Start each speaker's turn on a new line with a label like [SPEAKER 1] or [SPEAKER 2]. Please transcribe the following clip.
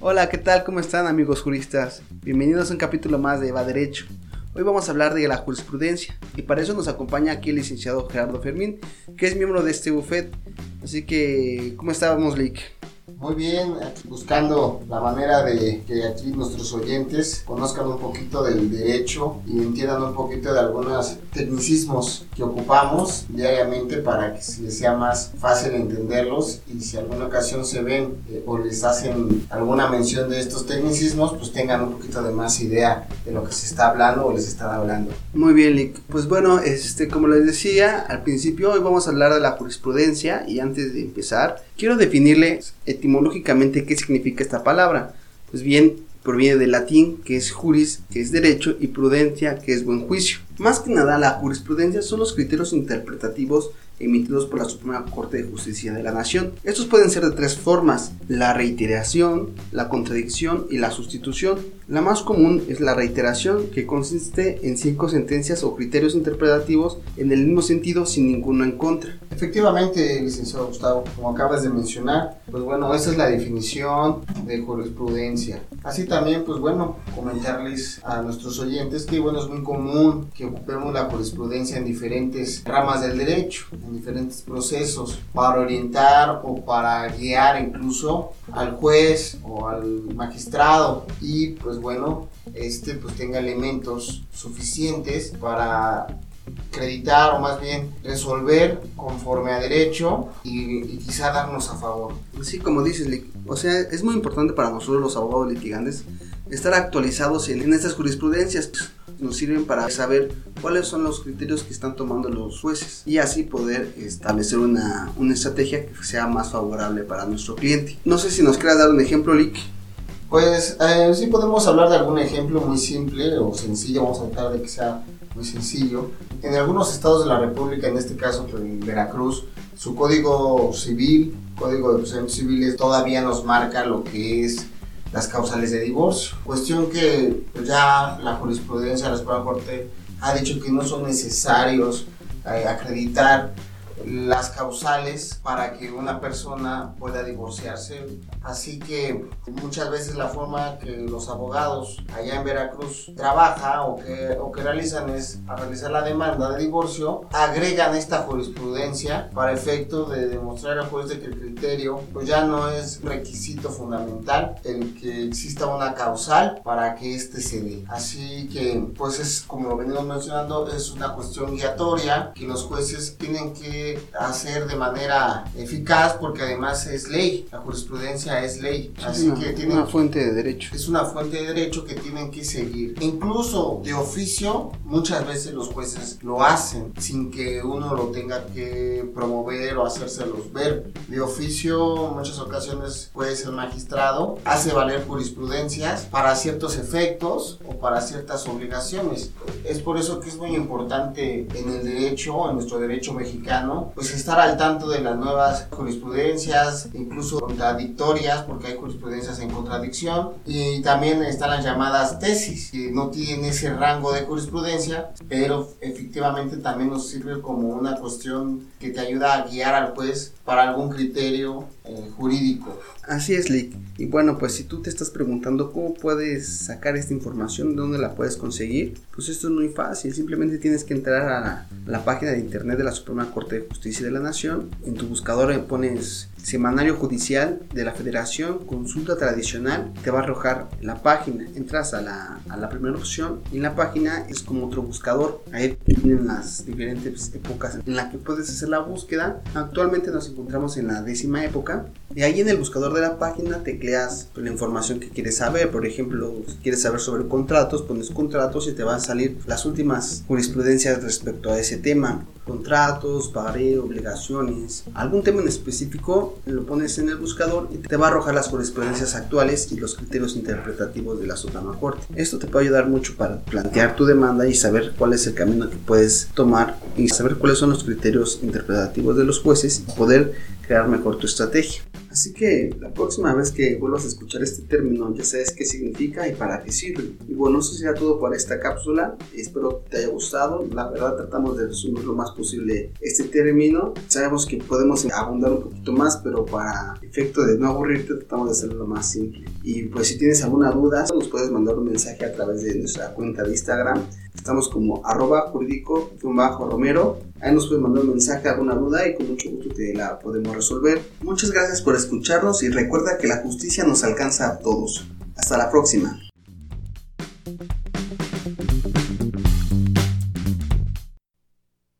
[SPEAKER 1] Hola, ¿qué tal? ¿Cómo están amigos juristas? Bienvenidos a un capítulo más de Eva Derecho. Hoy vamos a hablar de la jurisprudencia y para eso nos acompaña aquí el licenciado Gerardo Fermín, que es miembro de este bufet. Así que, ¿cómo estábamos, Lick?
[SPEAKER 2] Muy bien, buscando la manera de que aquí nuestros oyentes conozcan un poquito del derecho y entiendan un poquito de algunos tecnicismos que ocupamos diariamente para que les sea más fácil entenderlos y si alguna ocasión se ven eh, o les hacen alguna mención de estos tecnicismos, pues tengan un poquito de más idea de lo que se está hablando o les están hablando.
[SPEAKER 1] Muy bien, Lick. Pues bueno, este, como les decía al principio, hoy vamos a hablar de la jurisprudencia y antes de empezar, quiero definirle etimológicamente qué significa esta palabra. Pues bien, proviene del latín, que es juris, que es derecho, y prudencia, que es buen juicio. Más que nada, la jurisprudencia son los criterios interpretativos emitidos por la Suprema Corte de Justicia de la Nación. Estos pueden ser de tres formas, la reiteración, la contradicción y la sustitución. La más común es la reiteración, que consiste en cinco sentencias o criterios interpretativos en el mismo sentido sin ninguno en contra.
[SPEAKER 2] Efectivamente, licenciado Gustavo, como acabas de mencionar, pues bueno, esa es la definición de jurisprudencia. Así también, pues bueno, comentarles a nuestros oyentes que bueno, es muy común que ocupemos la jurisprudencia en diferentes ramas del derecho, en diferentes procesos, para orientar o para guiar incluso al juez o al magistrado y pues bueno, este pues tenga elementos suficientes para acreditar o más bien resolver conforme a derecho y, quizá darnos a favor.
[SPEAKER 1] Sí, como dices, o sea, es muy importante para nosotros los abogados litigantes estar actualizados en, en estas jurisprudencias nos sirven para saber cuáles son los criterios que están tomando los jueces y así poder establecer una, una estrategia que sea más favorable para nuestro cliente. No sé si nos quieras dar un ejemplo, Lick.
[SPEAKER 2] Pues eh, sí podemos hablar de algún ejemplo muy simple o sencillo, vamos a tratar de que sea muy sencillo. En algunos estados de la República, en este caso pues, en Veracruz, su código civil, código de procedimientos civiles, todavía nos marca lo que es las causales de divorcio. Cuestión que pues, ya la jurisprudencia de la Suprema Corte ha dicho que no son necesarios eh, acreditar las causales para que una persona pueda divorciarse. Así que muchas veces la forma que los abogados allá en Veracruz trabajan o que, o que realizan es a realizar la demanda de divorcio, agregan esta jurisprudencia para efecto de demostrar al juez de que el criterio pues ya no es requisito fundamental el que exista una causal para que éste se dé. Así que pues es como lo venimos mencionando, es una cuestión guiatoria que los jueces tienen que hacer de manera eficaz porque además es ley, la jurisprudencia es ley.
[SPEAKER 1] Así que tiene una fuente de derecho.
[SPEAKER 2] Es una fuente de derecho que tienen que seguir. Incluso de oficio, muchas veces los jueces lo hacen sin que uno lo tenga que promover o hacérselos ver. De oficio, en muchas ocasiones puede ser magistrado, hace valer jurisprudencias para ciertos efectos o para ciertas obligaciones. Es por eso que es muy importante en el derecho, en nuestro derecho mexicano, pues estar al tanto de las nuevas jurisprudencias, incluso contradictorias, porque hay jurisprudencias en contradicción, y también están las llamadas tesis, que no tienen ese rango de jurisprudencia, pero efectivamente también nos sirve como una cuestión que te ayuda a guiar al juez para algún criterio eh, jurídico.
[SPEAKER 1] Así es, Lick. Y bueno, pues si tú te estás preguntando cómo puedes sacar esta información, dónde la puedes conseguir, pues esto es muy fácil. Simplemente tienes que entrar a la, página de internet de la Suprema Corte de Justicia de la Nación. En tu buscador pones Semanario Judicial de la Federación, consulta tradicional, te va a arrojar la página. Entras a la, a la primera opción y en la página es como otro buscador. Ahí tienen las diferentes épocas en las que puedes hacer la búsqueda. Actualmente nos encontramos en la décima época y ahí en el buscador de la página tecleas la información que quieres saber. Por ejemplo, si quieres saber sobre contratos, pones contratos y te van a salir las últimas jurisprudencias respecto a ese tema. Contratos, pagaré, obligaciones, algún tema en específico, lo pones en el buscador y te va a arrojar las jurisprudencias actuales y los criterios interpretativos de la Suprema Corte. Esto te puede ayudar mucho para plantear tu demanda y saber cuál es el camino que puedes tomar y saber cuáles son los criterios interpretativos de los jueces y poder crear mejor tu estrategia. Así que la próxima vez que vuelvas a escuchar este término ya sabes qué significa y para qué sirve. Y bueno, eso sería todo por esta cápsula. Espero que te haya gustado. La verdad tratamos de resumir lo más posible este término. Sabemos que podemos abundar un poquito más, pero para efecto de no aburrirte tratamos de hacerlo lo más simple. Y pues si tienes alguna duda, nos puedes mandar un mensaje a través de nuestra cuenta de Instagram. Estamos como arroba jurídico-romero. Ahí nos puedes mandar un mensaje, alguna duda y con mucho gusto te la podemos resolver. Muchas gracias por escucharnos y recuerda que la justicia nos alcanza a todos. Hasta la próxima.